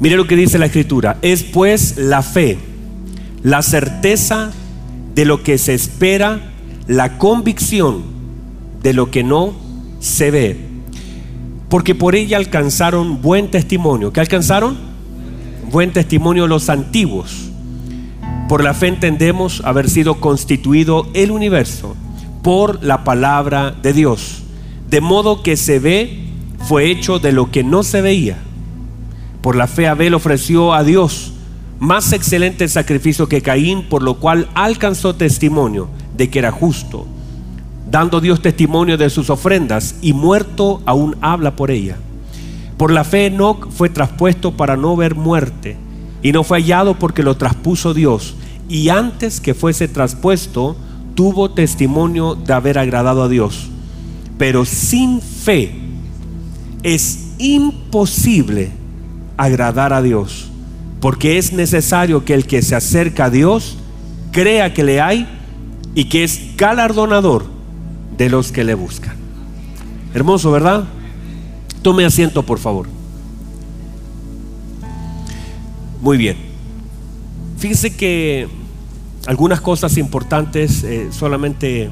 Mire lo que dice la escritura. Es pues la fe, la certeza de lo que se espera, la convicción de lo que no se ve. Porque por ella alcanzaron buen testimonio. ¿Qué alcanzaron? Buen testimonio los antiguos. Por la fe entendemos haber sido constituido el universo por la palabra de Dios. De modo que se ve fue hecho de lo que no se veía. Por la fe Abel ofreció a Dios más excelente sacrificio que Caín, por lo cual alcanzó testimonio de que era justo, dando Dios testimonio de sus ofrendas y muerto aún habla por ella. Por la fe Enoch fue traspuesto para no ver muerte y no fue hallado porque lo traspuso Dios y antes que fuese traspuesto tuvo testimonio de haber agradado a Dios. Pero sin fe es imposible agradar a Dios, porque es necesario que el que se acerca a Dios crea que le hay y que es galardonador de los que le buscan. Hermoso, ¿verdad? Tome asiento, por favor. Muy bien. Fíjese que algunas cosas importantes, eh, solamente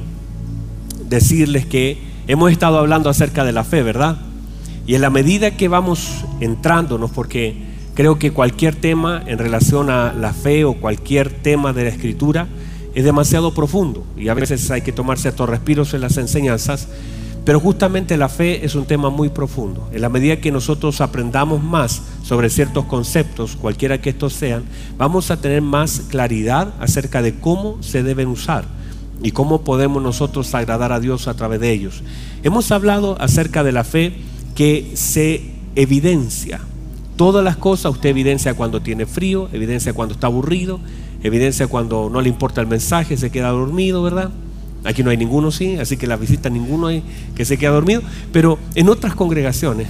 decirles que hemos estado hablando acerca de la fe, ¿verdad? Y en la medida que vamos entrándonos, porque creo que cualquier tema en relación a la fe o cualquier tema de la escritura es demasiado profundo y a veces hay que tomarse estos respiros en las enseñanzas, pero justamente la fe es un tema muy profundo. En la medida que nosotros aprendamos más sobre ciertos conceptos, cualquiera que estos sean, vamos a tener más claridad acerca de cómo se deben usar y cómo podemos nosotros agradar a Dios a través de ellos. Hemos hablado acerca de la fe que se evidencia. Todas las cosas usted evidencia cuando tiene frío, evidencia cuando está aburrido, evidencia cuando no le importa el mensaje, se queda dormido, ¿verdad? Aquí no hay ninguno, sí, así que la visita ninguno hay que se queda dormido. Pero en otras congregaciones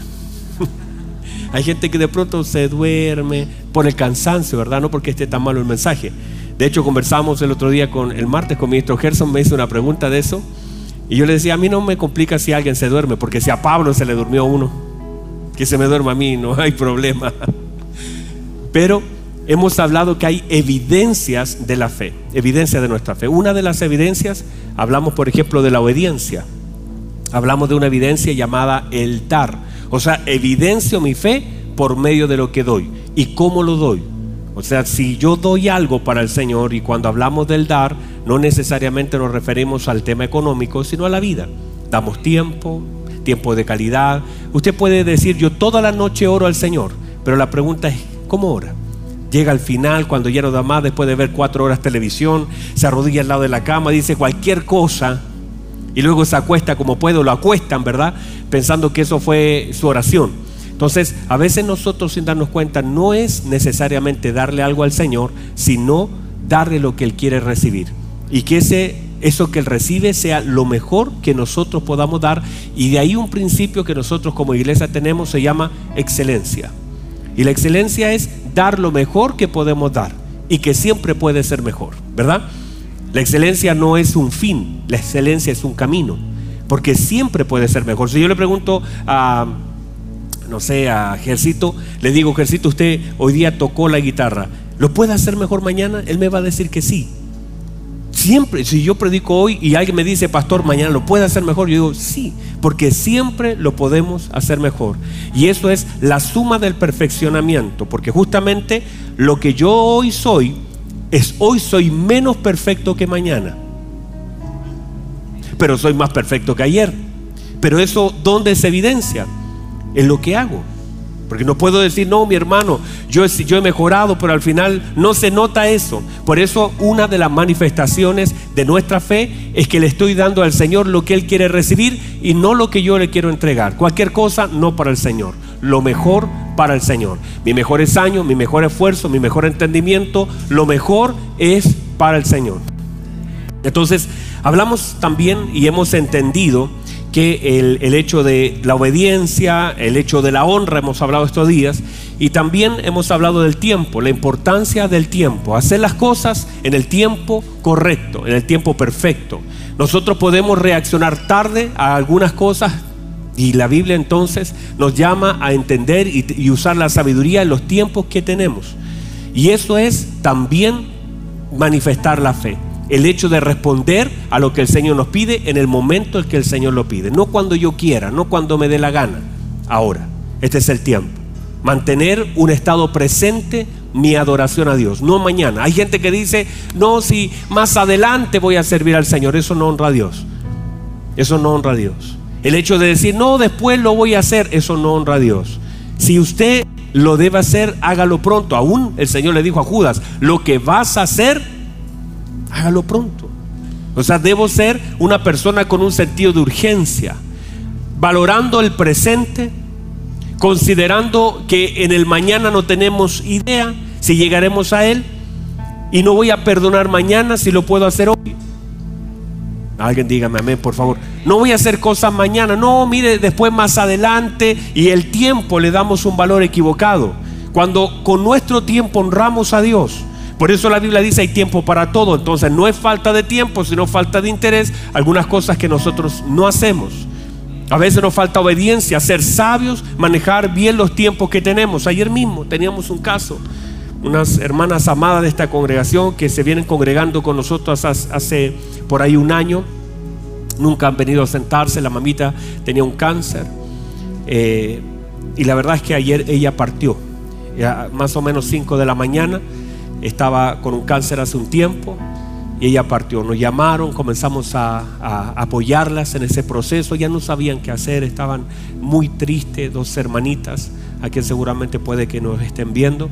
hay gente que de pronto se duerme por el cansancio, ¿verdad? No porque esté tan malo el mensaje. De hecho, conversamos el otro día con el martes con mi ministro Gerson, me hizo una pregunta de eso. Y yo le decía, a mí no me complica si alguien se duerme, porque si a Pablo se le durmió uno, que se me duerma a mí, no hay problema. Pero hemos hablado que hay evidencias de la fe, evidencias de nuestra fe. Una de las evidencias, hablamos por ejemplo de la obediencia. Hablamos de una evidencia llamada el dar. O sea, evidencio mi fe por medio de lo que doy. ¿Y cómo lo doy? O sea, si yo doy algo para el Señor y cuando hablamos del dar, no necesariamente nos referimos al tema económico, sino a la vida. Damos tiempo, tiempo de calidad. Usted puede decir, yo toda la noche oro al Señor, pero la pregunta es, ¿cómo ora? Llega al final, cuando ya no da más, después de ver cuatro horas televisión, se arrodilla al lado de la cama, dice cualquier cosa y luego se acuesta como puede, lo acuestan, ¿verdad? Pensando que eso fue su oración. Entonces, a veces nosotros sin darnos cuenta no es necesariamente darle algo al Señor, sino darle lo que Él quiere recibir. Y que ese, eso que Él recibe sea lo mejor que nosotros podamos dar. Y de ahí un principio que nosotros como iglesia tenemos se llama excelencia. Y la excelencia es dar lo mejor que podemos dar y que siempre puede ser mejor, ¿verdad? La excelencia no es un fin, la excelencia es un camino, porque siempre puede ser mejor. Si yo le pregunto a, no sé, a le digo, Jercito, usted hoy día tocó la guitarra, ¿lo puede hacer mejor mañana? Él me va a decir que sí. Siempre, si yo predico hoy y alguien me dice, pastor, mañana lo puede hacer mejor, yo digo, sí, porque siempre lo podemos hacer mejor. Y eso es la suma del perfeccionamiento, porque justamente lo que yo hoy soy, es hoy soy menos perfecto que mañana, pero soy más perfecto que ayer. Pero eso, ¿dónde se evidencia? En lo que hago. Porque no puedo decir, no, mi hermano, yo, yo he mejorado, pero al final no se nota eso. Por eso una de las manifestaciones de nuestra fe es que le estoy dando al Señor lo que Él quiere recibir y no lo que yo le quiero entregar. Cualquier cosa, no para el Señor. Lo mejor para el Señor. Mi mejor año, mi mejor esfuerzo, mi mejor entendimiento, lo mejor es para el Señor. Entonces, hablamos también y hemos entendido que el, hecho de la obediencia, el hecho de la honra, hemos hablado estos días, y también hemos hablado del tiempo, la importancia del tiempo, hacer las cosas en el tiempo correcto, en el tiempo perfecto. Nosotros podemos reaccionar tarde a algunas cosas Y la Biblia entonces nos llama a entender y, usar la sabiduría en los tiempos que tenemos. Y eso es también manifestar la fe. El hecho de responder a lo que el Señor nos pide en el momento en que el Señor lo pide. No cuando yo quiera, no cuando me dé la gana. Ahora, este es el tiempo. Mantener un estado presente mi adoración a Dios, no mañana. Hay gente que dice, no, si más adelante voy a servir al Señor. Eso no honra a Dios. Eso no honra a Dios. El hecho de decir, no, después lo voy a hacer, eso no honra a Dios. Si usted lo debe hacer, hágalo pronto. Aún el Señor le dijo a Judas, lo que vas a hacer, hágalo pronto. O sea, debo ser una persona con un sentido de urgencia, valorando el presente, considerando que en el mañana no tenemos idea si llegaremos a Él, y no voy a perdonar mañana si lo puedo hacer hoy. Alguien dígame amén, por favor. No voy a hacer cosas mañana. No, mire, después más adelante y el tiempo le damos un valor equivocado. Cuando con nuestro tiempo honramos a Dios. Por eso la Biblia dice hay tiempo para todo. Entonces no es falta de tiempo, sino falta de interés. Algunas cosas que nosotros no hacemos. A veces nos falta obediencia, ser sabios, manejar bien los tiempos que tenemos. Ayer mismo teníamos un caso unas hermanas amadas de esta congregación que se vienen congregando con nosotros hace, por ahí un año. Nunca han venido a sentarse, la mamita tenía un cáncer. Eh, y la verdad es que ayer ella partió, más o menos 5 de la mañana, estaba con un cáncer hace un tiempo y ella partió. Nos llamaron, comenzamos a, apoyarlas en ese proceso, ya no sabían qué hacer, estaban muy tristes, dos hermanitas, a quien seguramente puede que nos estén viendo.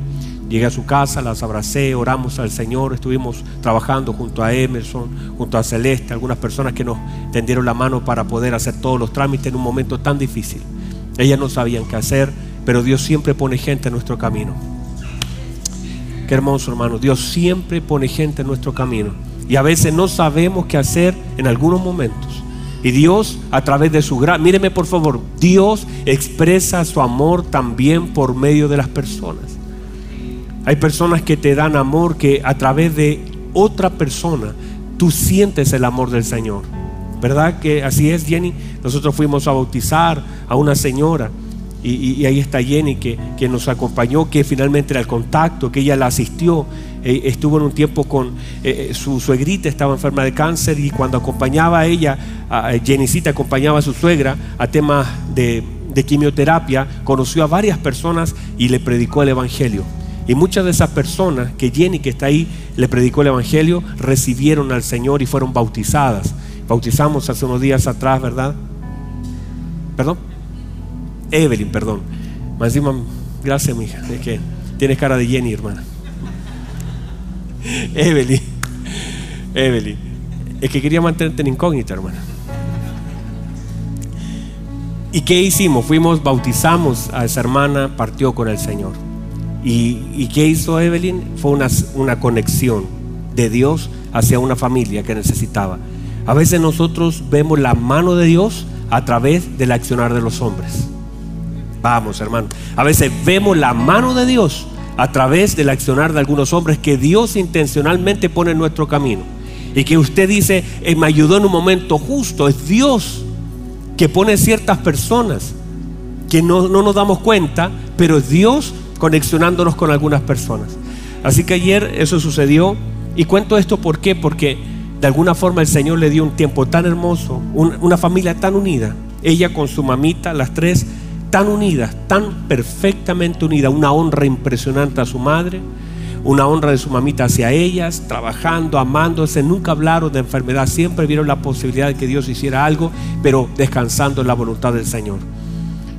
Llegué a su casa, las abracé, oramos al Señor, estuvimos trabajando junto a Emerson, junto a Celeste, algunas personas que nos tendieron la mano para poder hacer todos los trámites en un momento tan difícil. Ellas no sabían qué hacer, pero Dios siempre pone gente en nuestro camino. Qué hermoso hermano, Dios siempre pone gente en nuestro camino. Y a veces no sabemos qué hacer en algunos momentos. Y Dios, a través de su gracia, míreme por favor, Dios expresa su amor también por medio de las personas. Hay personas que te dan amor que a través de otra persona tú sientes el amor del Señor. ¿Verdad que así es, Jenny? Nosotros fuimos a bautizar a una señora y, ahí está Jenny que, nos acompañó, que finalmente era el contacto, que ella la asistió. Eh, estuvo en un tiempo con eh, eh, su suegrita, estaba enferma de cáncer y cuando acompañaba a ella, a Jennycita acompañaba a su suegra a temas de, de quimioterapia, conoció a varias personas y le predicó el Evangelio. Y muchas de esas personas que Jenny, que está ahí, le predicó el Evangelio, recibieron al Señor y fueron bautizadas. Bautizamos hace unos días atrás, ¿verdad? ¿Perdón? Evelyn, perdón. Más gracias, mi hija. Es que tienes cara de Jenny, hermana. Evelyn. Evelyn. Es que quería mantenerte en incógnita, hermana. ¿Y qué hicimos? Fuimos, bautizamos a esa hermana, partió con el Señor. ¿Y, qué hizo Evelyn? Fue una, una conexión de Dios hacia una familia que necesitaba. A veces nosotros vemos la mano de Dios a través del accionar de los hombres. Vamos, hermano. A veces vemos la mano de Dios a través del accionar de algunos hombres que Dios intencionalmente pone en nuestro camino. Y que usted dice, eh, me ayudó en un momento justo. Es Dios que pone ciertas personas que no, no nos damos cuenta, pero es Dios conexionándonos con algunas personas. Así que ayer eso sucedió y cuento esto por qué, porque de alguna forma el Señor le dio un tiempo tan hermoso, una familia tan unida, ella con su mamita, las tres tan unidas, tan perfectamente unidas, una honra impresionante a su madre, una honra de su mamita hacia ellas, trabajando, amándose, nunca hablaron de enfermedad, siempre vieron la posibilidad de que Dios hiciera algo, pero descansando en la voluntad del Señor.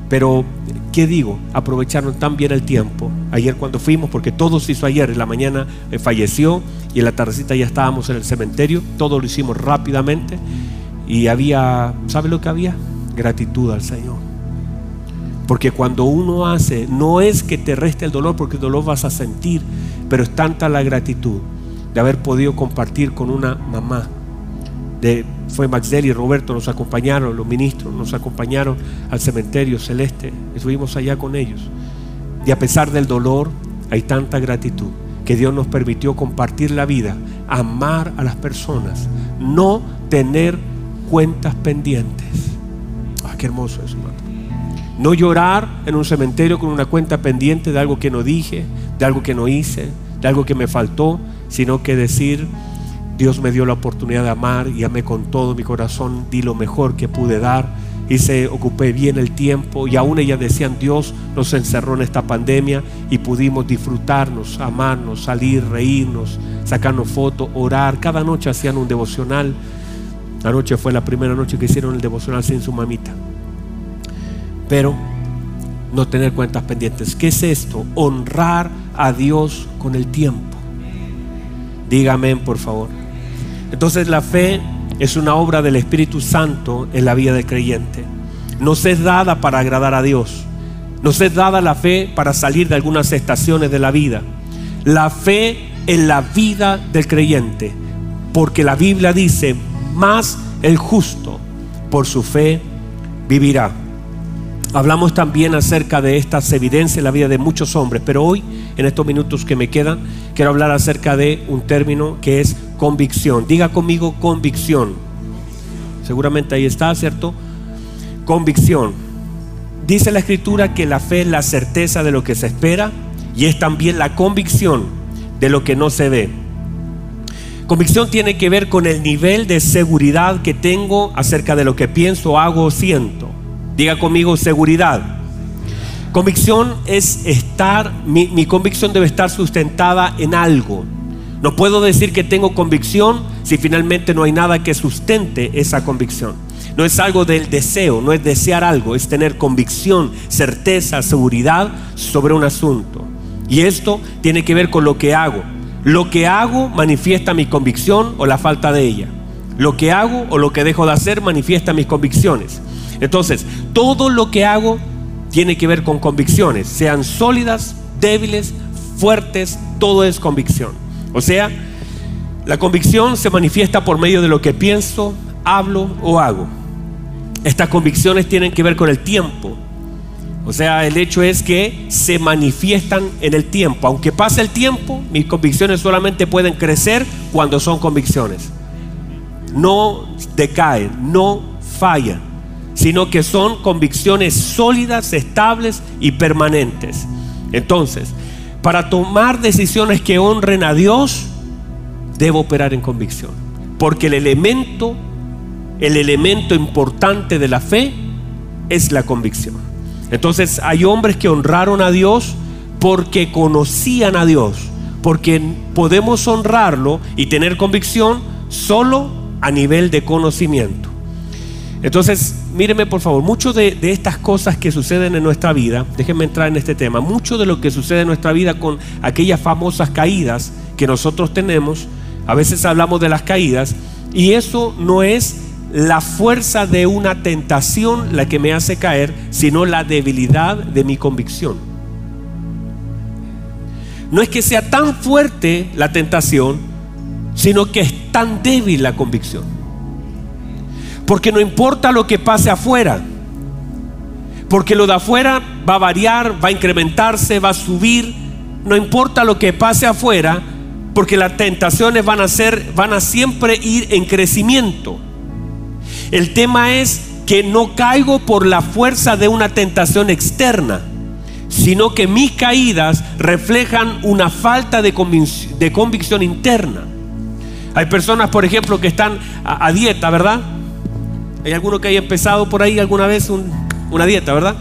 Pero ¿Qué digo? Aprovecharon tan bien el tiempo. Ayer cuando fuimos, porque todo se hizo ayer, en la mañana eh, falleció y en la tardecita ya estábamos en el cementerio, todo lo hicimos rápidamente y había, ¿sabe lo que había? Gratitud al Señor. Porque cuando uno hace, no es que te reste el dolor, porque el dolor vas a sentir, pero es tanta la gratitud de haber podido compartir con una mamá de fue Maxdel y Roberto, nos acompañaron, los ministros nos acompañaron al cementerio celeste, estuvimos allá con ellos. Y a pesar del dolor, hay tanta gratitud que Dios nos permitió compartir la vida, amar a las personas, no tener cuentas pendientes. Ah, Qué hermoso es, hermano. No llorar en un cementerio con una cuenta pendiente de algo que no dije, de algo que no hice, de algo que me faltó, sino que decir, Dios me dio la oportunidad de amar y amé con todo mi corazón, di lo mejor que pude dar y se ocupé bien el tiempo y aún ellas decían Dios nos encerró en esta pandemia y pudimos disfrutarnos, amarnos, salir, reírnos, sacarnos fotos, orar. Cada noche hacían un devocional. La noche fue la primera noche que hicieron el devocional sin su mamita. Pero no tener cuentas pendientes. ¿Qué es esto? Honrar a Dios con el tiempo. Dígame, por favor. Entonces la fe es una obra del Espíritu Santo en la vida del creyente. No se es dada para agradar a Dios. No se es dada la fe para salir de algunas estaciones de la vida. La fe en la vida del creyente. Porque la Biblia dice, más el justo por su fe vivirá. Hablamos también acerca de estas evidencias en la vida de muchos hombres, pero hoy, en estos minutos que me quedan, quiero hablar acerca de un término que es convicción. Diga conmigo convicción. Seguramente ahí está, ¿cierto? Convicción. Dice la escritura que la fe es la certeza de lo que se espera y es también la convicción de lo que no se ve. Convicción tiene que ver con el nivel de seguridad que tengo acerca de lo que pienso, hago o siento. Diga conmigo seguridad. Convicción es estar, mi, convicción debe estar sustentada en algo. No puedo decir que tengo convicción si finalmente no hay nada que sustente esa convicción. No es algo del deseo, no es desear algo, es tener convicción, certeza, seguridad sobre un asunto. Y esto tiene que ver con lo que hago. Lo que hago manifiesta mi convicción o la falta de ella. Lo que hago o lo que dejo de hacer manifiesta mis convicciones. Entonces, todo lo que hago tiene que ver con convicciones, sean sólidas, débiles, fuertes, todo es convicción. O sea, la convicción se manifiesta por medio de lo que pienso, hablo o hago. Estas convicciones tienen que ver con el tiempo. O sea, el hecho es que se manifiestan en el tiempo. Aunque pase el tiempo, mis convicciones solamente pueden crecer cuando son convicciones. No decaen, no fallan sino que son convicciones sólidas, estables y permanentes. Entonces, para tomar decisiones que honren a Dios, debo operar en convicción, porque el elemento, el elemento importante de la fe es la convicción. Entonces, hay hombres que honraron a Dios porque conocían a Dios, porque podemos honrarlo y tener convicción solo a nivel de conocimiento. Entonces, míreme por favor, mucho de, estas cosas que suceden en nuestra vida, déjenme entrar en este tema, mucho de lo que sucede en nuestra vida con aquellas famosas caídas que nosotros tenemos, a veces hablamos de las caídas, y eso no es la fuerza de una tentación la que me hace caer, sino la debilidad de mi convicción. No es que sea tan fuerte la tentación, sino que es tan débil la convicción. Porque no importa lo que pase afuera. Porque lo de afuera va a variar, va a incrementarse, va a subir. No importa lo que pase afuera, porque las tentaciones van a ser, van a siempre ir en crecimiento. El tema es que no caigo por la fuerza de una tentación externa, sino que mis caídas reflejan una falta de, convicción, interna. Hay personas, por ejemplo, que están a dieta, ¿verdad? Hay alguno que haya empezado por ahí alguna vez una dieta, ¿verdad?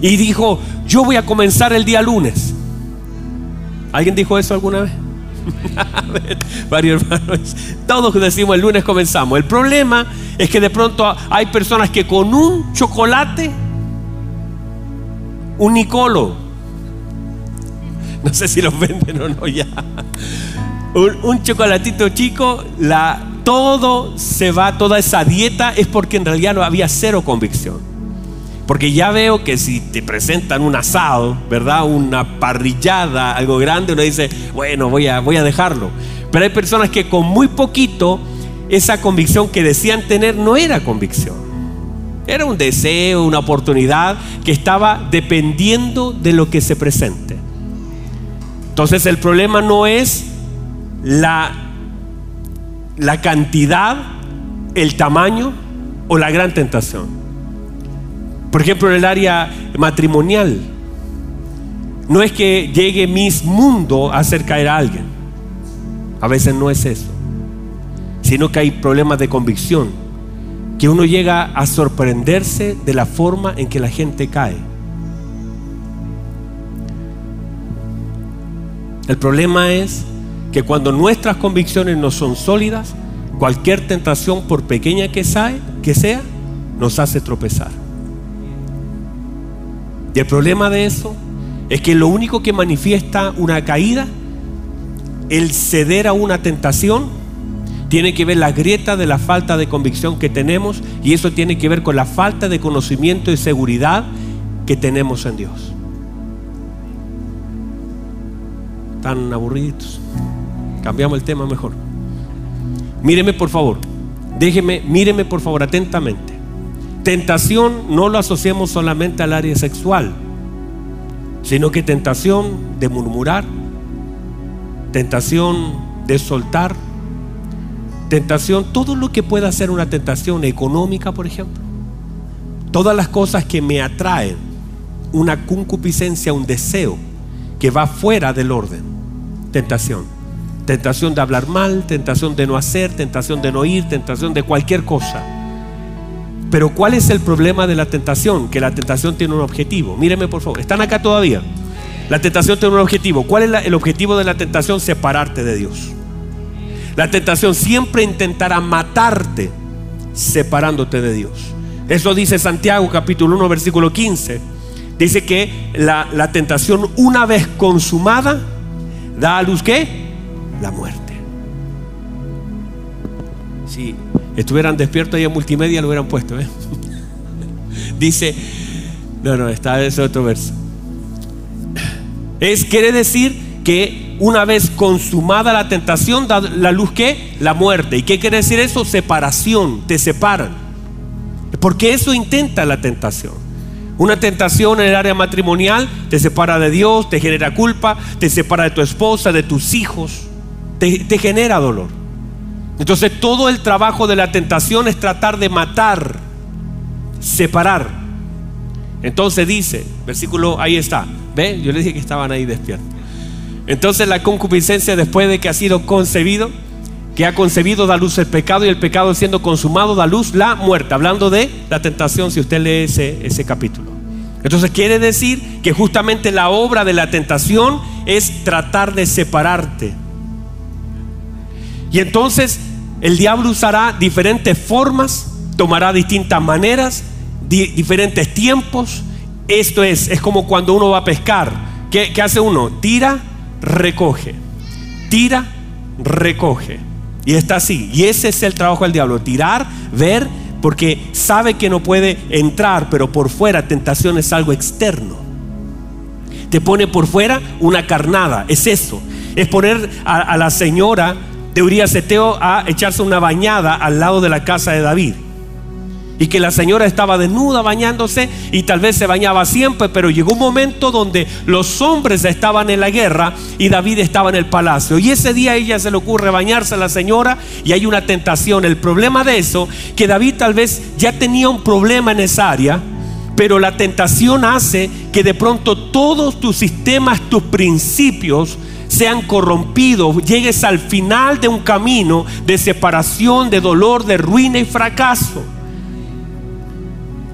Y dijo, yo voy a comenzar el día lunes. ¿Alguien dijo eso alguna vez? Varios hermanos. Todos decimos el lunes comenzamos. El problema es que de pronto hay personas que con un chocolate, un Nicolo, no sé si los venden o no ya, un, un chocolatito chico, la todo se va, toda esa dieta es porque en realidad no había cero convicción. Porque ya veo que si te presentan un asado, ¿verdad? Una parrillada, algo grande, uno dice, bueno, voy a, voy a dejarlo. Pero hay personas que con muy poquito, esa convicción que decían tener no era convicción. Era un deseo, una oportunidad que estaba dependiendo de lo que se presente. Entonces el problema no es la la cantidad, el tamaño o la gran tentación. Por ejemplo, en el área matrimonial, no es que llegue mis mundo a hacer caer a alguien. A veces no es eso. Sino que hay problemas de convicción. Que uno llega a sorprenderse de la forma en que la gente cae. El problema es que cuando nuestras convicciones no son sólidas, cualquier tentación, por pequeña que sea, nos hace tropezar. Y el problema de eso es que lo único que manifiesta una caída, el ceder a una tentación, tiene que ver la grieta de la falta de convicción que tenemos y eso tiene que ver con la falta de conocimiento y seguridad que tenemos en Dios. Tan aburridos. Cambiamos el tema mejor. Míreme por favor. Déjeme, míreme por favor atentamente. Tentación no lo asociamos solamente al área sexual, sino que tentación de murmurar, tentación de soltar, tentación, todo lo que pueda ser una tentación económica, por ejemplo. Todas las cosas que me atraen, una concupiscencia, un deseo que va fuera del orden. Tentación. Tentación de hablar mal, tentación de no hacer, tentación de no ir, tentación de cualquier cosa. Pero ¿cuál es el problema de la tentación? Que la tentación tiene un objetivo. Míreme por favor, ¿están acá todavía? La tentación tiene un objetivo. ¿Cuál es el objetivo de la tentación? Separarte de Dios. La tentación siempre intentará matarte separándote de Dios. Eso dice Santiago capítulo 1 versículo 15. Dice que la, la tentación una vez consumada da a luz qué? La muerte. Sí estuvieran despiertos ahí en multimedia, lo hubieran puesto. ¿eh? Dice, no, no, está ese otro verso. Es, quiere decir que una vez consumada la tentación, da la luz que la muerte. ¿Y qué quiere decir eso? Separación, te separan. Porque eso intenta la tentación. Una tentación en el área matrimonial te separa de Dios, te genera culpa, te separa de tu esposa, de tus hijos, te genera dolor. Entonces todo el trabajo de la tentación es tratar de matar, separar. Entonces dice, versículo, ahí está, ¿ve? Yo le dije que estaban ahí despiertos. Entonces la concupiscencia después de que ha sido concebido, que ha concebido da luz el pecado y el pecado siendo consumado da luz la muerte. Hablando de la tentación, si usted lee ese, ese capítulo. Entonces quiere decir que justamente la obra de la tentación es tratar de separarte y entonces el diablo usará diferentes formas, tomará distintas maneras, diferentes tiempos. Esto es, es como cuando uno va a pescar. ¿Qué, ¿Qué hace uno? Tira, recoge. Tira, recoge. Y está así. Y ese es el trabajo del diablo. Tirar, ver, porque sabe que no puede entrar, pero por fuera tentación es algo externo. Te pone por fuera una carnada, es eso. Es poner a la señora de Urias Eteo a echarse una bañada al lado de la casa de David. Y que la señora estaba desnuda bañándose y tal vez se bañaba siempre, pero llegó un momento donde los hombres estaban en la guerra y David estaba en el palacio. Y ese día a ella se le ocurre bañarse a la señora y hay una tentación. El problema de eso, que David tal vez ya tenía un problema en esa área, pero la tentación hace que de pronto todos tus sistemas, tus principios, sean corrompidos, llegues al final de un camino de separación, de dolor, de ruina y fracaso.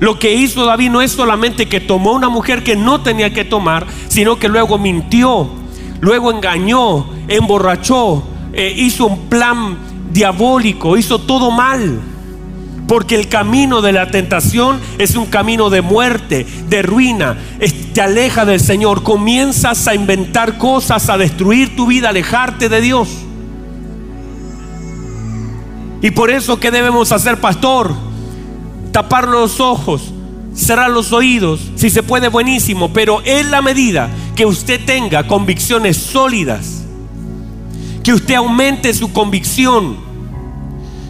Lo que hizo David no es solamente que tomó una mujer que no tenía que tomar, sino que luego mintió, luego engañó, emborrachó, eh, hizo un plan diabólico, hizo todo mal. Porque el camino de la tentación es un camino de muerte, de ruina. Te aleja del Señor. Comienzas a inventar cosas, a destruir tu vida, alejarte de Dios. Y por eso, ¿qué debemos hacer, pastor? Tapar los ojos, cerrar los oídos. Si se puede, buenísimo. Pero en la medida que usted tenga convicciones sólidas, que usted aumente su convicción,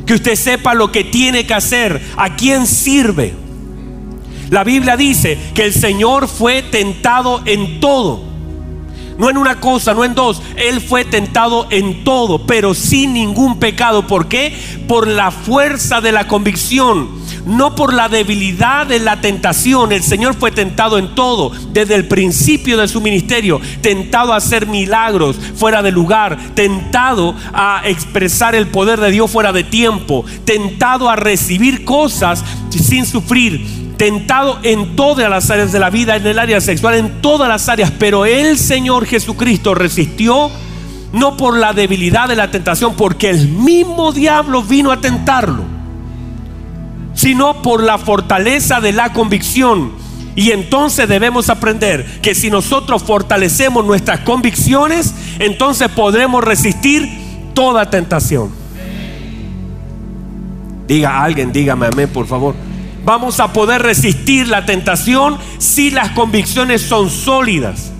que usted sepa lo que tiene que hacer, a quién sirve. La Biblia dice que el Señor fue tentado en todo. No en una cosa, no en dos. Él fue tentado en todo, pero sin ningún pecado. ¿Por qué? Por la fuerza de la convicción. no por la debilidad de la tentación. El Señor fue tentado en todo, desde el principio de su ministerio, tentado a hacer milagros fuera de lugar, tentado a expresar el poder de Dios fuera de tiempo, tentado a recibir cosas sin sufrir, tentado en todas las áreas de la vida, en el área sexual, en todas las áreas, pero el Señor Jesucristo resistió no por la debilidad de la tentación, porque el mismo diablo vino a tentarlo, sino por la fortaleza de la convicción. Y entonces debemos aprender que si nosotros fortalecemos nuestras convicciones, entonces podremos resistir toda tentación. Diga alguien, dígame amén, por favor. Vamos a poder resistir la tentación si las convicciones son sólidas.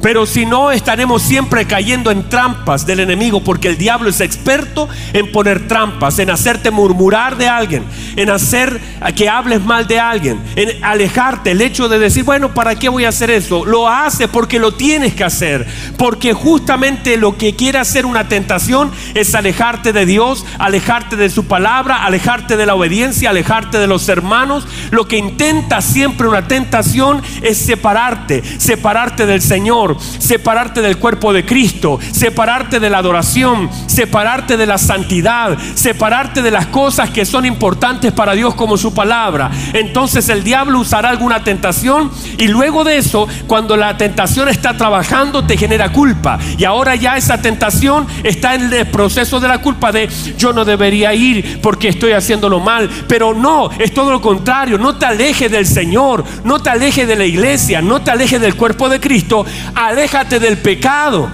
Pero si no, estaremos siempre cayendo en trampas del enemigo, porque el diablo es experto en poner trampas, en hacerte murmurar de alguien, en hacer que hables mal de alguien, en alejarte. El hecho de decir, bueno, ¿para qué voy a hacer eso? Lo hace porque lo tienes que hacer, porque justamente lo que quiere hacer una tentación es alejarte de Dios, alejarte de su palabra, alejarte de la obediencia, alejarte de los hermanos. Lo que intenta siempre una tentación es separarte, separarte del Señor separarte del cuerpo de Cristo, separarte de la adoración, separarte de la santidad, separarte de las cosas que son importantes para Dios como su palabra. Entonces el diablo usará alguna tentación y luego de eso, cuando la tentación está trabajando, te genera culpa. Y ahora ya esa tentación está en el proceso de la culpa de yo no debería ir porque estoy haciéndolo mal. Pero no, es todo lo contrario. No te alejes del Señor, no te alejes de la iglesia, no te alejes del cuerpo de Cristo aléjate del pecado.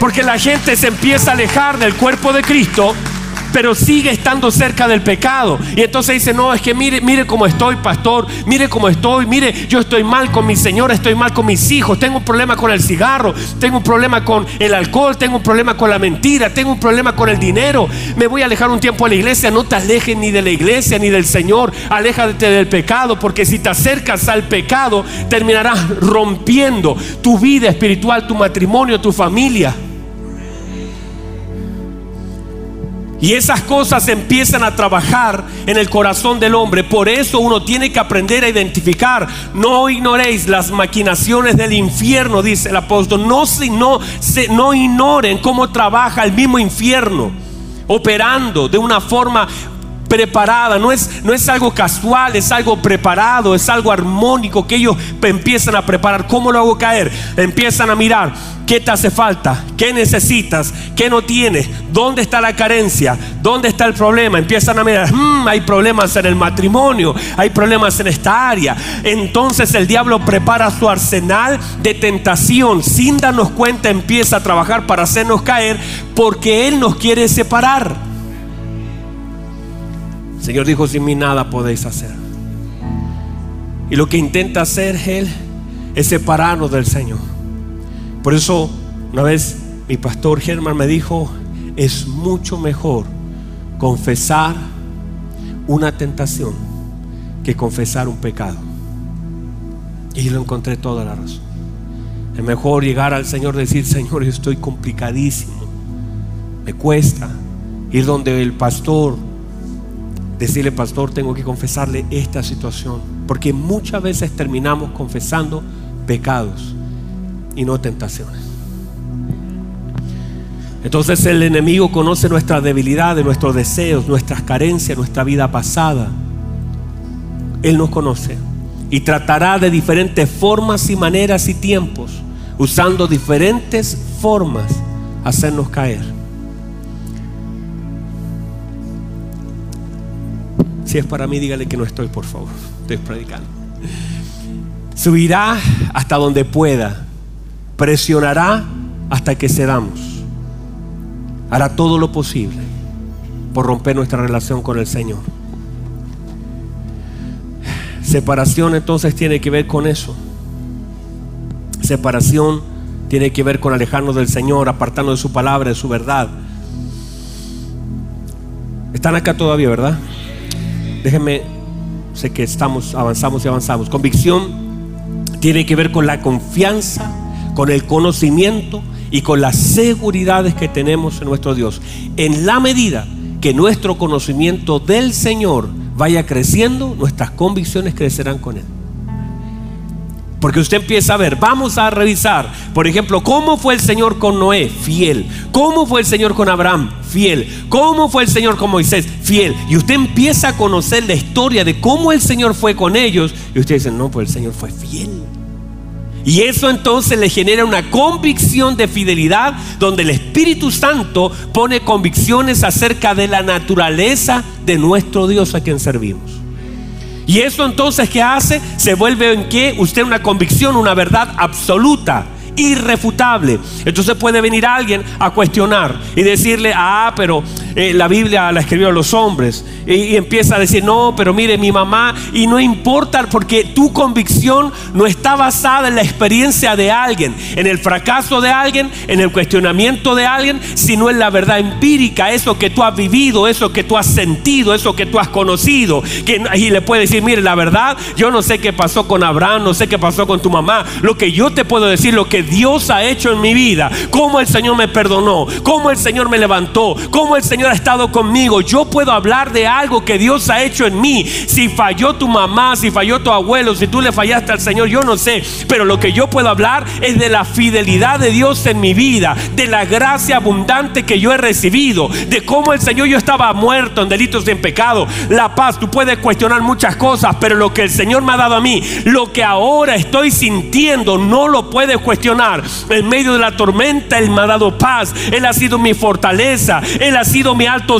Porque la gente se empieza a alejar del cuerpo de Cristo pero sigue estando cerca del pecado. Y entonces dice, no, es que mire, mire cómo estoy, pastor, mire cómo estoy, mire, yo estoy mal con mi Señor, estoy mal con mis hijos, tengo un problema con el cigarro, tengo un problema con el alcohol, tengo un problema con la mentira, tengo un problema con el dinero, me voy a alejar un tiempo a la iglesia, no te alejes ni de la iglesia ni del Señor, aléjate del pecado, porque si te acercas al pecado, terminarás rompiendo tu vida espiritual, tu matrimonio, tu familia. Y esas cosas empiezan a trabajar en el corazón del hombre. Por eso uno tiene que aprender a identificar. No ignoréis las maquinaciones del infierno, dice el apóstol. No, no, no ignoren cómo trabaja el mismo infierno, operando de una forma preparada, no es, no es algo casual, es algo preparado, es algo armónico que ellos empiezan a preparar. ¿Cómo lo hago caer? Empiezan a mirar qué te hace falta, qué necesitas, qué no tienes, dónde está la carencia, dónde está el problema. Empiezan a mirar, hmm, hay problemas en el matrimonio, hay problemas en esta área. Entonces el diablo prepara su arsenal de tentación, sin darnos cuenta empieza a trabajar para hacernos caer porque él nos quiere separar. Señor dijo, sin mí nada podéis hacer. Y lo que intenta hacer Él es separarnos del Señor. Por eso, una vez mi pastor Germán me dijo, es mucho mejor confesar una tentación que confesar un pecado. Y lo encontré toda la razón. Es mejor llegar al Señor y decir, Señor, yo estoy complicadísimo. Me cuesta ir donde el pastor decirle, pastor, tengo que confesarle esta situación. Porque muchas veces terminamos confesando pecados y no tentaciones. Entonces el enemigo conoce nuestra debilidad, nuestros deseos, nuestras carencias, nuestra vida pasada. Él nos conoce y tratará de diferentes formas y maneras y tiempos, usando diferentes formas, hacernos caer. Si es para mí, dígale que no estoy, por favor. Estoy predicando. Subirá hasta donde pueda. Presionará hasta que cedamos. Hará todo lo posible por romper nuestra relación con el Señor. Separación entonces tiene que ver con eso. Separación tiene que ver con alejarnos del Señor, apartarnos de su palabra, de su verdad. Están acá todavía, ¿verdad? Déjenme, sé que estamos, avanzamos y avanzamos. Convicción tiene que ver con la confianza, con el conocimiento y con las seguridades que tenemos en nuestro Dios. En la medida que nuestro conocimiento del Señor vaya creciendo, nuestras convicciones crecerán con Él. Porque usted empieza a ver, vamos a revisar, por ejemplo, cómo fue el Señor con Noé, fiel. Cómo fue el Señor con Abraham, fiel. Cómo fue el Señor con Moisés, fiel. Y usted empieza a conocer la historia de cómo el Señor fue con ellos. Y usted dice, no, pues el Señor fue fiel. Y eso entonces le genera una convicción de fidelidad donde el Espíritu Santo pone convicciones acerca de la naturaleza de nuestro Dios a quien servimos. Y eso entonces, ¿qué hace? Se vuelve en que usted una convicción, una verdad absoluta irrefutable. Entonces puede venir alguien a cuestionar y decirle, ah, pero eh, la Biblia la escribieron los hombres. Y, empieza a decir, no, pero mire, mi mamá, y no importa porque tu convicción no está basada en la experiencia de alguien, en el fracaso de alguien, en el cuestionamiento de alguien, sino en la verdad empírica, eso que tú has vivido, eso que tú has sentido, eso que tú has conocido. Que, y le puede decir, mire, la verdad, yo no sé qué pasó con Abraham, no sé qué pasó con tu mamá. Lo que yo te puedo decir, lo que Dios ha hecho en mi vida, cómo el Señor me perdonó, cómo el Señor me levantó, cómo el Señor ha estado conmigo. Yo puedo hablar de algo que Dios ha hecho en mí. Si falló tu mamá, si falló tu abuelo, si tú le fallaste al Señor, yo no sé. Pero lo que yo puedo hablar es de la fidelidad de Dios en mi vida, de la gracia abundante que yo he recibido, de cómo el Señor yo estaba muerto en delitos y en pecado. La paz, tú puedes cuestionar muchas cosas, pero lo que el Señor me ha dado a mí, lo que ahora estoy sintiendo, no lo puedes cuestionar. En medio de la tormenta, Él me ha dado paz. Él ha sido mi fortaleza. Él ha sido mi alto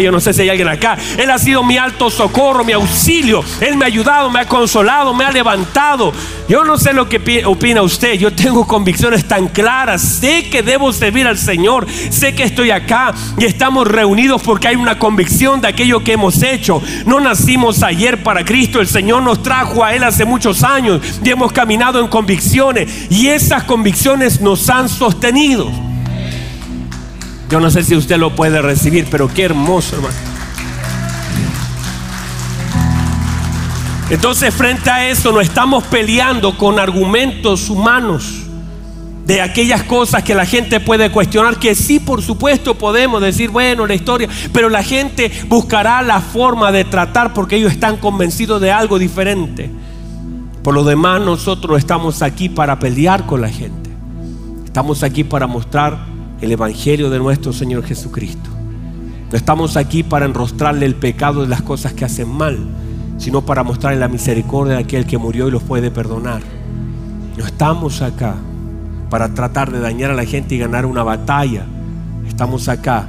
yo no sé si hay alguien acá. Él ha sido mi alto socorro, mi auxilio. Él me ha ayudado, me ha consolado, me ha levantado. Yo no sé lo que opina usted. Yo tengo convicciones tan claras. Sé que debo servir al Señor. Sé que estoy acá y estamos reunidos porque hay una convicción de aquello que hemos hecho. No nacimos ayer para Cristo. El Señor nos trajo a Él hace muchos años y hemos caminado en convicciones. Y esas convicciones nos han sostenido. Yo no sé si usted lo puede recibir, pero qué hermoso, hermano. Entonces, frente a eso, no estamos peleando con argumentos humanos de aquellas cosas que la gente puede cuestionar, que sí, por supuesto, podemos decir, bueno, la historia, pero la gente buscará la forma de tratar porque ellos están convencidos de algo diferente. Por lo demás, nosotros estamos aquí para pelear con la gente. Estamos aquí para mostrar el Evangelio de nuestro Señor Jesucristo. No estamos aquí para enrostrarle el pecado de las cosas que hacen mal, sino para mostrarle la misericordia de aquel que murió y los puede perdonar. No estamos acá para tratar de dañar a la gente y ganar una batalla. Estamos acá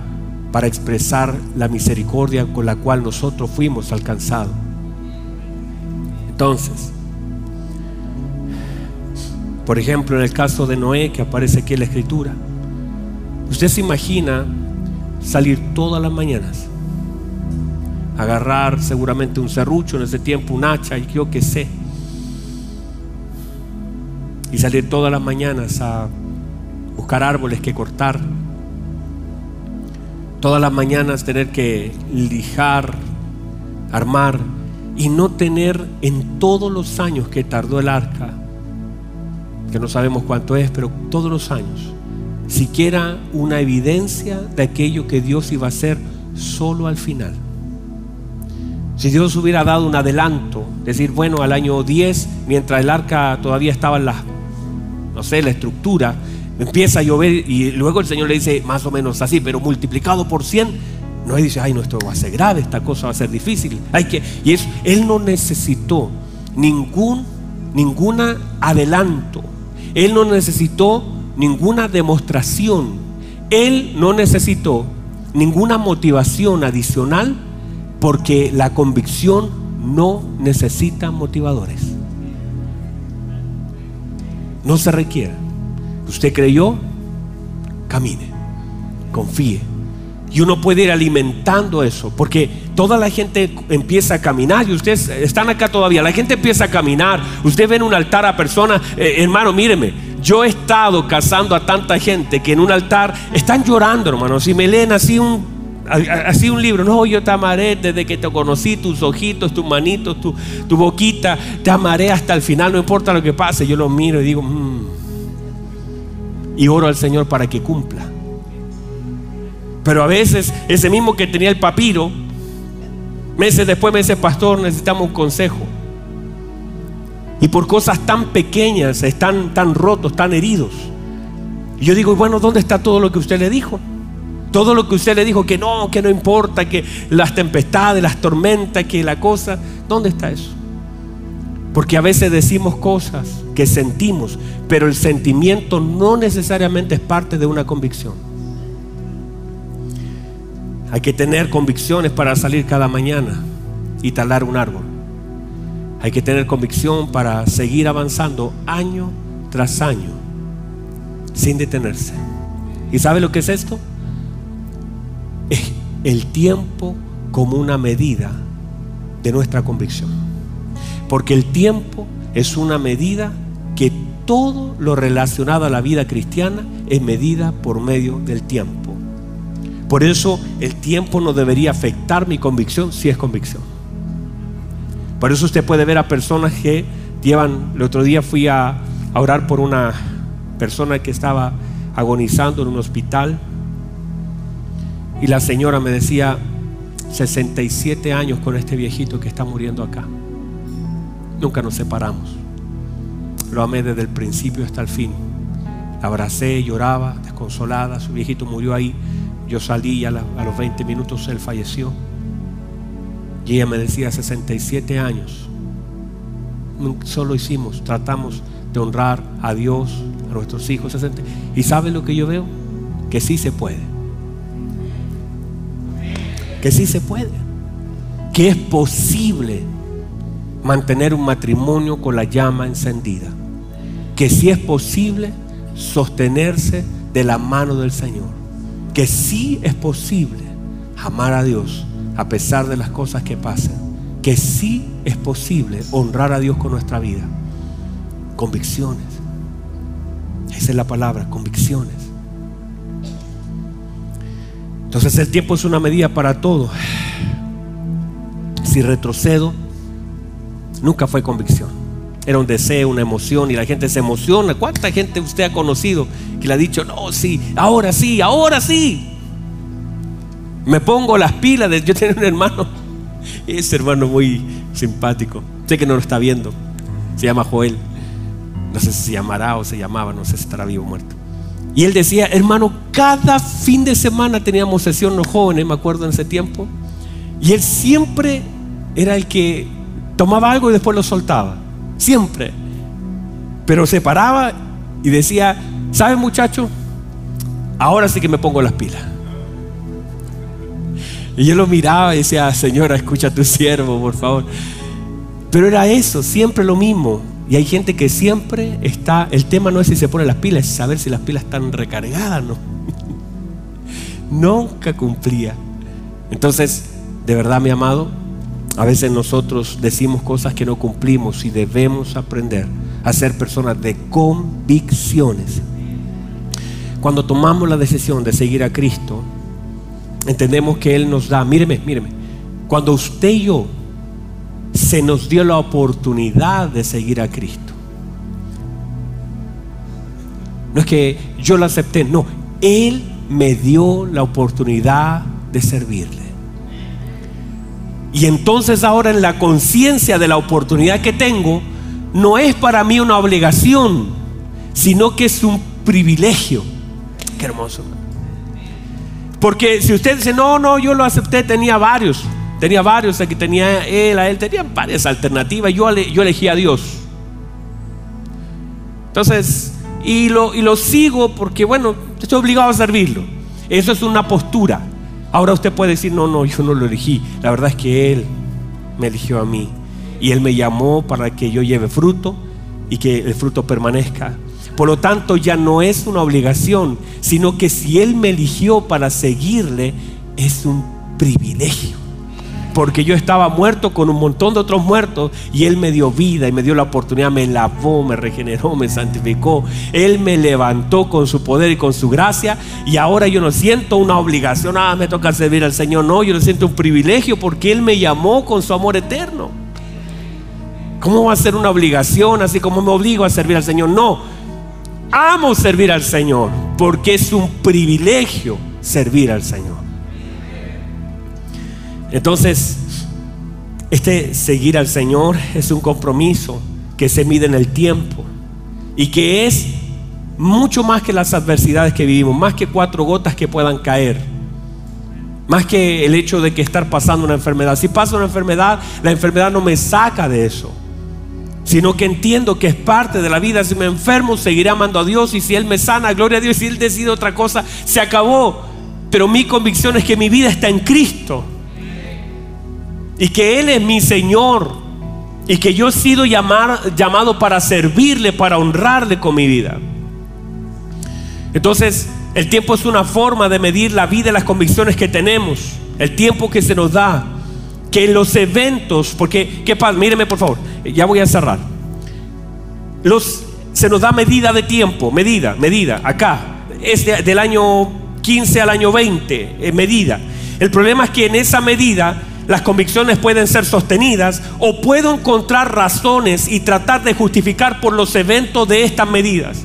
para expresar la misericordia con la cual nosotros fuimos alcanzados. Entonces, por ejemplo, en el caso de Noé que aparece aquí en la escritura, Usted se imagina salir todas las mañanas, agarrar seguramente un serrucho en ese tiempo, un hacha, y yo qué sé, y salir todas las mañanas a buscar árboles que cortar, todas las mañanas tener que lijar, armar, y no tener en todos los años que tardó el arca, que no sabemos cuánto es, pero todos los años, siquiera una evidencia de aquello que Dios iba a hacer solo al final. Si Dios hubiera dado un adelanto, decir, bueno, al año 10, mientras el arca todavía estaba en la, no sé, la estructura, empieza a llover y luego el Señor le dice, más o menos así, pero multiplicado por 100, no dice, ay, no, esto va a ser grave, esta cosa va a ser difícil. Hay que, y eso, Él no necesitó ningún, adelanto. Él no necesitó ninguna demostración. Él no necesitó ninguna motivación adicional porque la convicción no necesita motivadores. No se requiere. Usted creyó, camine, confíe. Y uno puede ir alimentando eso, porque toda la gente empieza a caminar y ustedes están acá todavía, la gente empieza a caminar, usted ve en un altar a personas, eh, hermano, míreme, yo he estado casando a tanta gente que en un altar están llorando, hermano. Si me leen así un, así un libro, no, yo te amaré desde que te conocí, tus ojitos, tus manitos, tu, boquita, te amaré hasta el final, no importa lo que pase. Yo lo miro y digo, mm". y oro al Señor para que cumpla. Pero a veces ese mismo que tenía el papiro, meses después me dice, pastor, necesitamos un consejo. Y por cosas tan pequeñas están tan rotos, tan heridos. Y yo digo, bueno, ¿dónde está todo lo que usted le dijo? Todo lo que usted le dijo que no, que no importa, que las tempestades, las tormentas, que la cosa, ¿dónde está eso? Porque a veces decimos cosas que sentimos, pero el sentimiento no necesariamente es parte de una convicción. Hay que tener convicciones para salir cada mañana y talar un árbol. Hay que tener convicción para seguir avanzando año tras año sin detenerse. ¿Y sabe lo que es esto? Es el tiempo como una medida de nuestra convicción. Porque el tiempo es una medida que todo lo relacionado a la vida cristiana es medida por medio del tiempo. Por eso el tiempo no debería afectar mi convicción si es convicción. Por eso usted puede ver a personas que llevan, el otro día fui a, orar por una persona que estaba agonizando en un hospital y la señora me decía, 67 años con este viejito que está muriendo acá. Nunca nos separamos. Lo amé desde el principio hasta el fin. La abracé, lloraba, desconsolada. Su viejito murió ahí. Yo salí y a, los 20 minutos él falleció. Y ella me decía, 67 años. Solo hicimos, tratamos de honrar a Dios, a nuestros hijos. ¿Y sabe lo que yo veo? Que sí se puede. Que sí se puede. Que es posible mantener un matrimonio con la llama encendida. Que si es posible sostenerse de la mano del Señor. Que si es posible amar a Dios a pesar de las cosas que pasen. Que si es posible honrar a Dios con nuestra vida. Convicciones. Esa es la palabra, convicciones. Entonces el tiempo es una medida para todo. Si retrocedo, Nunca fue convicción. Era un deseo, una emoción y la gente se emociona. ¿Cuánta gente usted ha conocido que le ha dicho, no, sí, ahora sí, ahora sí? Me pongo las pilas. De... Yo tengo un hermano, ese hermano muy simpático. Sé que no lo está viendo. Se llama Joel. No sé si se llamará o se llamaba, no sé si estará vivo o muerto. Y él decía, hermano, cada fin de semana teníamos sesión los jóvenes, me acuerdo en ese tiempo. Y él siempre era el que tomaba algo y después lo soltaba. Siempre. Pero se paraba y decía, ¿sabe muchacho? Ahora sí que me pongo las pilas. Y yo lo miraba y decía, Señora, escucha a tu siervo, por favor. Pero era eso, siempre lo mismo. Y hay gente que siempre está, el tema no es si se pone las pilas, es saber si las pilas están recargadas, ¿no? Nunca cumplía. Entonces, de verdad, mi amado, a veces nosotros decimos cosas que no cumplimos y debemos aprender a ser personas de convicciones. Cuando tomamos la decisión de seguir a Cristo, entendemos que Él nos da, míreme, míreme, cuando usted y yo se nos dio la oportunidad de seguir a Cristo. No es que yo lo acepté, no, Él me dio la oportunidad de servirle. Y entonces ahora en la conciencia de la oportunidad que tengo, no es para mí una obligación, sino que es un privilegio. Qué hermoso. Porque si usted dice, no, no, yo lo acepté, tenía varios, tenía varios, aquí tenía él, a él, tenía varias alternativas, yo, yo elegí a Dios. Entonces, y lo, y lo sigo porque, bueno, estoy obligado a servirlo. Eso es una postura. Ahora usted puede decir, no, no, yo no lo elegí. La verdad es que Él me eligió a mí. Y Él me llamó para que yo lleve fruto y que el fruto permanezca. Por lo tanto, ya no es una obligación, sino que si Él me eligió para seguirle, es un privilegio porque yo estaba muerto con un montón de otros muertos y Él me dio vida y me dio la oportunidad, me lavó, me regeneró, me santificó. Él me levantó con su poder y con su gracia y ahora yo no siento una obligación, ah, me toca servir al Señor, no, yo no siento un privilegio porque Él me llamó con su amor eterno. ¿Cómo va a ser una obligación así como me obligo a servir al Señor? No, amo servir al Señor porque es un privilegio servir al Señor. Entonces, este seguir al Señor es un compromiso que se mide en el tiempo y que es mucho más que las adversidades que vivimos, más que cuatro gotas que puedan caer, más que el hecho de que estar pasando una enfermedad. Si pasa una enfermedad, la enfermedad no me saca de eso, sino que entiendo que es parte de la vida. Si me enfermo, seguiré amando a Dios y si Él me sana, gloria a Dios. Si Él decide otra cosa, se acabó. Pero mi convicción es que mi vida está en Cristo y que Él es mi Señor y que yo he sido llamado para servirle, para honrarle con mi vida. Entonces, el tiempo es una forma de medir la vida y las convicciones que tenemos. El tiempo que se nos da. Que los eventos, porque, ¿qué pasa? Míreme por favor, ya voy a cerrar. Los, se nos da medida de tiempo, medida, medida, acá. Es del año 15 al año 20, eh, medida. El problema es que en esa medida las convicciones pueden ser sostenidas o puedo encontrar razones y tratar de justificar por los eventos de estas medidas.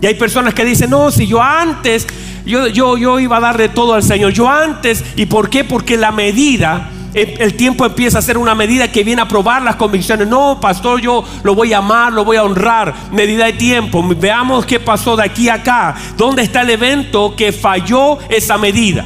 Y hay personas que dicen, no, si yo antes, yo, yo, yo iba a darle todo al Señor, yo antes, ¿y por qué? Porque la medida, el tiempo empieza a ser una medida que viene a probar las convicciones. No, pastor, yo lo voy a amar, lo voy a honrar. Medida de tiempo. Veamos qué pasó de aquí a acá. ¿Dónde está el evento que falló esa medida?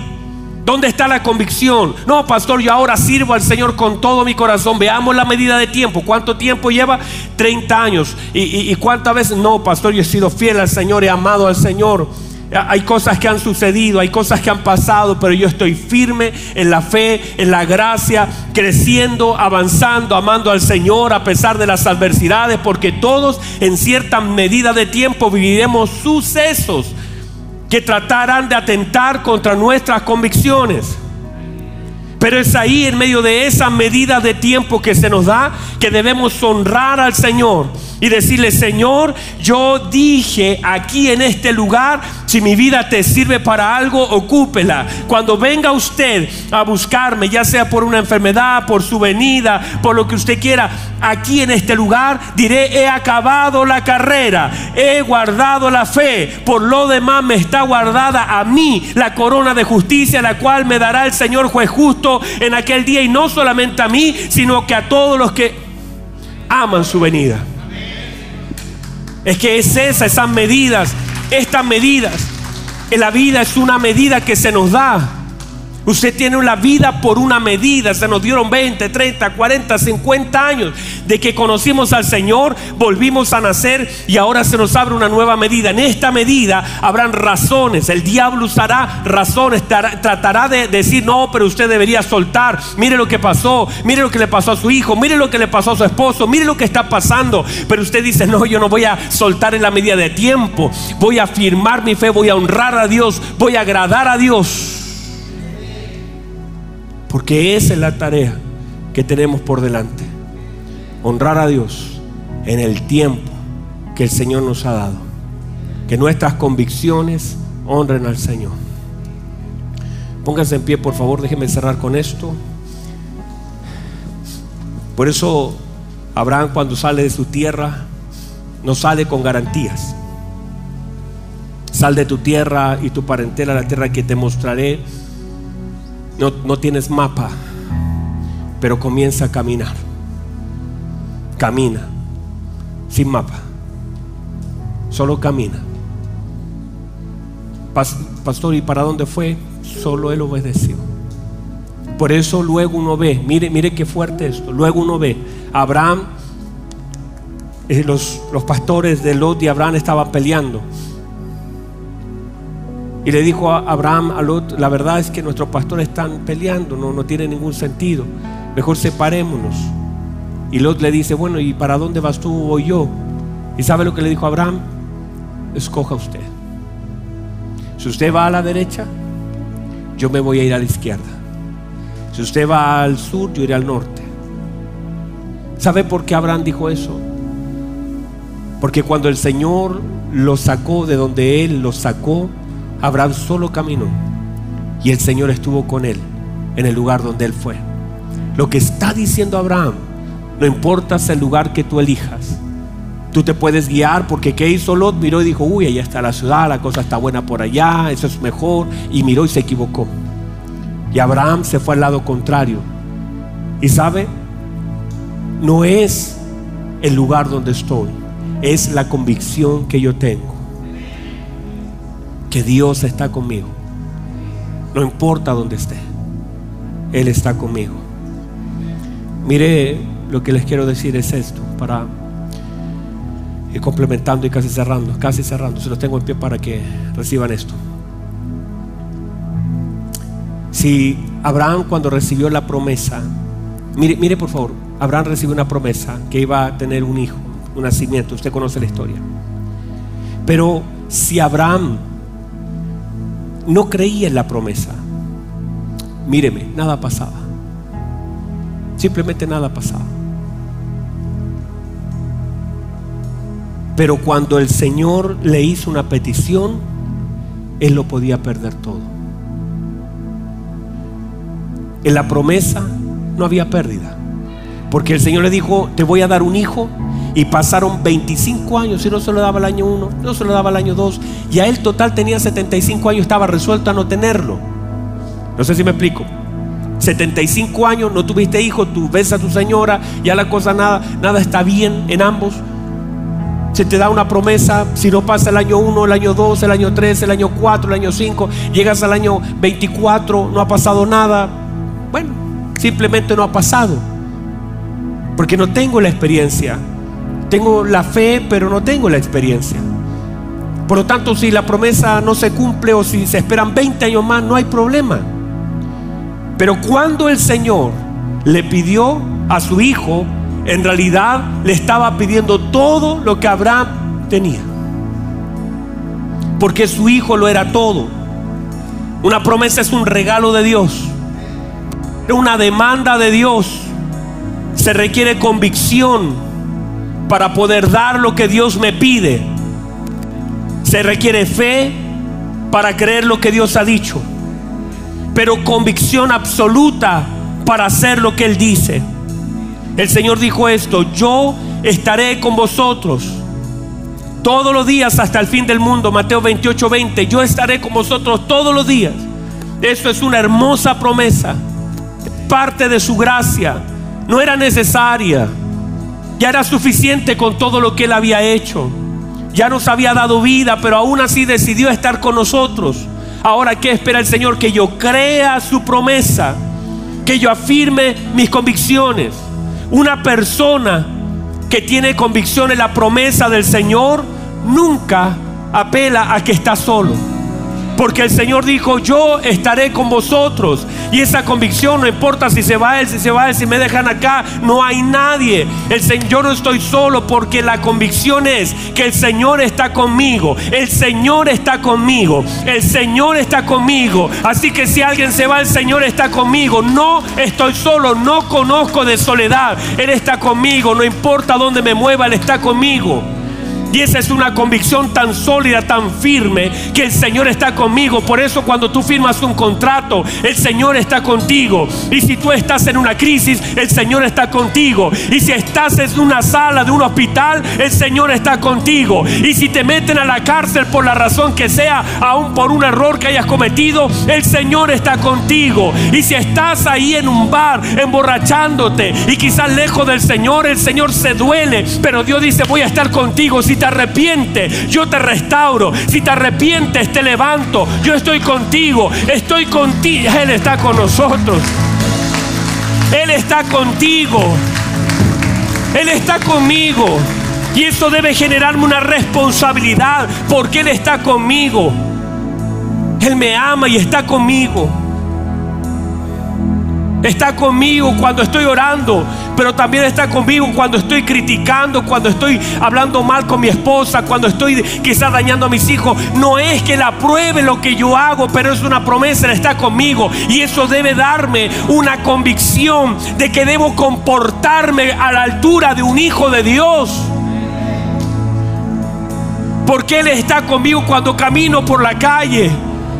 ¿Dónde está la convicción? No, pastor, yo ahora sirvo al Señor con todo mi corazón. Veamos la medida de tiempo. ¿Cuánto tiempo lleva? 30 años. ¿Y, cuántas veces? No, pastor, yo he sido fiel al Señor, he amado al Señor. Hay cosas que han sucedido, hay cosas que han pasado, pero yo estoy firme en la fe, en la gracia, creciendo, avanzando, amando al Señor a pesar de las adversidades, porque todos en cierta medida de tiempo viviremos sucesos que tratarán de atentar contra nuestras convicciones. Pero es ahí, en medio de esa medida de tiempo que se nos da, que debemos honrar al Señor y decirle, Señor, yo dije aquí en este lugar, si mi vida te sirve para algo, ocúpela. Cuando venga usted a buscarme, ya sea por una enfermedad, por su venida, por lo que usted quiera, aquí en este lugar, diré, he acabado la carrera, he guardado la fe, por lo demás me está guardada a mí la corona de justicia, la cual me dará el Señor juez justo en aquel día, y no solamente a mí, sino que a todos los que aman su venida. Es que es esa, esas medidas, estas medidas. En la vida es una medida que se nos da. Usted tiene una vida por una medida. Se nos dieron 20, 30, 40, 50 años de que conocimos al Señor, volvimos a nacer y ahora se nos abre una nueva medida. En esta medida habrán razones. El diablo usará razones, tratará de decir, no, pero usted debería soltar. Mire lo que pasó, mire lo que le pasó a su hijo, mire lo que le pasó a su esposo, mire lo que está pasando. Pero usted dice, no, yo no voy a soltar en la medida de tiempo. Voy a afirmar mi fe, voy a honrar a Dios, voy a agradar a Dios. Porque esa es la tarea que tenemos por delante. Honrar a Dios en el tiempo que el Señor nos ha dado. Que nuestras convicciones honren al Señor. Pónganse en pie, por favor, déjenme cerrar con esto. Por eso Abraham cuando sale de su tierra no sale con garantías. Sal de tu tierra y tu parentela, la tierra que te mostraré no, tienes mapa, pero comienza a caminar. Camina, sin mapa. Solo camina. Pastor, ¿y para dónde fue? Solo él obedeció. Por eso luego uno ve, mire, mire qué fuerte esto. Luego uno ve, Abraham, eh, los, los pastores de Lot y Abraham estaban peleando. Y le dijo a Abraham a Lot, la verdad es que nuestros pastores están peleando, no, no tiene ningún sentido. Mejor separémonos. Y Lot le dice, bueno, ¿y para dónde vas tú o yo? ¿Y sabe lo que le dijo Abraham? Escoja usted. Si usted va a la derecha, yo me voy a ir a la izquierda. Si usted va al sur, yo iré al norte. ¿Sabe por qué Abraham dijo eso? Porque cuando el Señor lo sacó de donde Él lo sacó, Abraham solo caminó y el Señor estuvo con él en el lugar donde él fue. Lo que está diciendo Abraham, no importa el lugar que tú elijas, Tú te puedes guiar porque ¿qué hizo Lot? Miró y dijo, uy, allá está la ciudad, la cosa está buena por allá, eso es mejor. Y miró y se equivocó. Y Abraham se fue al lado contrario. Y sabe, no es el lugar donde estoy, es la convicción que yo tengo. Dios está conmigo. No importa dónde esté, Él está conmigo. Mire, lo que les quiero decir es esto, para ir complementando y casi cerrando, casi cerrando. Se los tengo en pie para que reciban esto. Si Abraham cuando recibió la promesa, mire, mire por favor, Abraham recibió una promesa que iba a tener un hijo, un nacimiento, usted conoce la historia. Pero si Abraham no creía en la promesa, míreme, nada pasaba. Simplemente nada pasaba. Pero cuando el Señor le hizo una petición, él lo podía perder todo. En la promesa no había pérdida. Porque el Señor le dijo, te voy a dar un hijo. Y pasaron 25 años, y no se lo daba el año 1, no se lo daba el año 2. Y a él total tenía 75 años, estaba resuelto a no tenerlo. No sé si me explico. 75 años, no tuviste hijo, tú ves a tu señora, ya la cosa nada, nada está bien en ambos. Se te da una promesa, si no pasa el año 1, el año 2, el año 3, el año 4, el año 5, llegas al año 24, no ha pasado nada. Bueno, simplemente no ha pasado. Porque no tengo la experiencia. Tengo la fe, pero no tengo la experiencia. Por lo tanto, si la promesa no se cumple o si se esperan 20 años más, no hay problema. Pero cuando el Señor le pidió a su hijo, en realidad le estaba pidiendo todo lo que Abraham tenía. Porque su hijo lo era todo. Una promesa es un regalo de Dios. Una demanda de Dios se requiere convicción para poder dar lo que Dios me pide. Se requiere fe para creer lo que Dios ha dicho. Pero convicción absoluta para hacer lo que Él dice. El Señor dijo esto, yo estaré con vosotros todos los días hasta el fin del mundo. Mateo 28, 20. Yo estaré con vosotros todos los días. Eso es una hermosa promesa. Parte de su gracia no era necesaria. Ya era suficiente con todo lo que Él había hecho. Ya nos había dado vida, pero aún así decidió estar con nosotros. Ahora, ¿qué espera el Señor? Que yo crea su promesa, que yo afirme mis convicciones. Una persona que tiene convicción en la promesa del Señor nunca apela a que está solo. Porque el Señor dijo, yo estaré con vosotros. Y esa convicción, no importa si se va Él, si se va Él, si me dejan acá, no hay nadie. El Señor, no estoy solo porque la convicción es que el Señor está conmigo. El Señor está conmigo. El Señor está conmigo. Así que si alguien se va, el Señor está conmigo. No estoy solo, no conozco de soledad. Él está conmigo. No importa dónde me mueva, Él está conmigo. Y esa es una convicción tan sólida, tan firme, que el Señor está conmigo. Por eso cuando tú firmas un contrato, el Señor está contigo. Y si tú estás en una crisis, el Señor está contigo. Y si estás en una sala de un hospital, el Señor está contigo. Y si te meten a la cárcel por la razón que sea, aún por un error que hayas cometido, el Señor está contigo. Y si estás ahí en un bar emborrachándote y quizás lejos del Señor, el Señor se duele. Pero Dios dice, voy a estar contigo. Si te arrepientes, yo te restauro. Si te arrepientes, te levanto. Yo estoy contigo. Estoy contigo. Él está con nosotros. Él está contigo. Él está conmigo. Y eso debe generarme una responsabilidad porque Él está conmigo. Él me ama y está conmigo. Está conmigo cuando estoy orando, pero también está conmigo cuando estoy criticando, cuando estoy hablando mal con mi esposa, cuando estoy quizás dañando a mis hijos. No es que la apruebe lo que yo hago, pero es una promesa, está conmigo. Y eso debe darme una convicción de que debo comportarme a la altura de un hijo de Dios. Porque Él está conmigo cuando camino por la calle.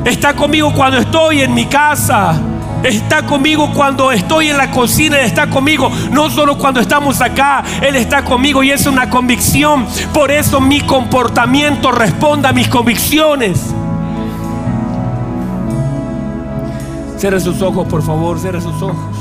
Está conmigo cuando estoy en mi casa está conmigo cuando estoy en la cocina, Él está conmigo, no solo cuando estamos acá, Él está conmigo y es una convicción. Por eso mi comportamiento responde a mis convicciones. Cierre sus ojos, por favor, cierre sus ojos.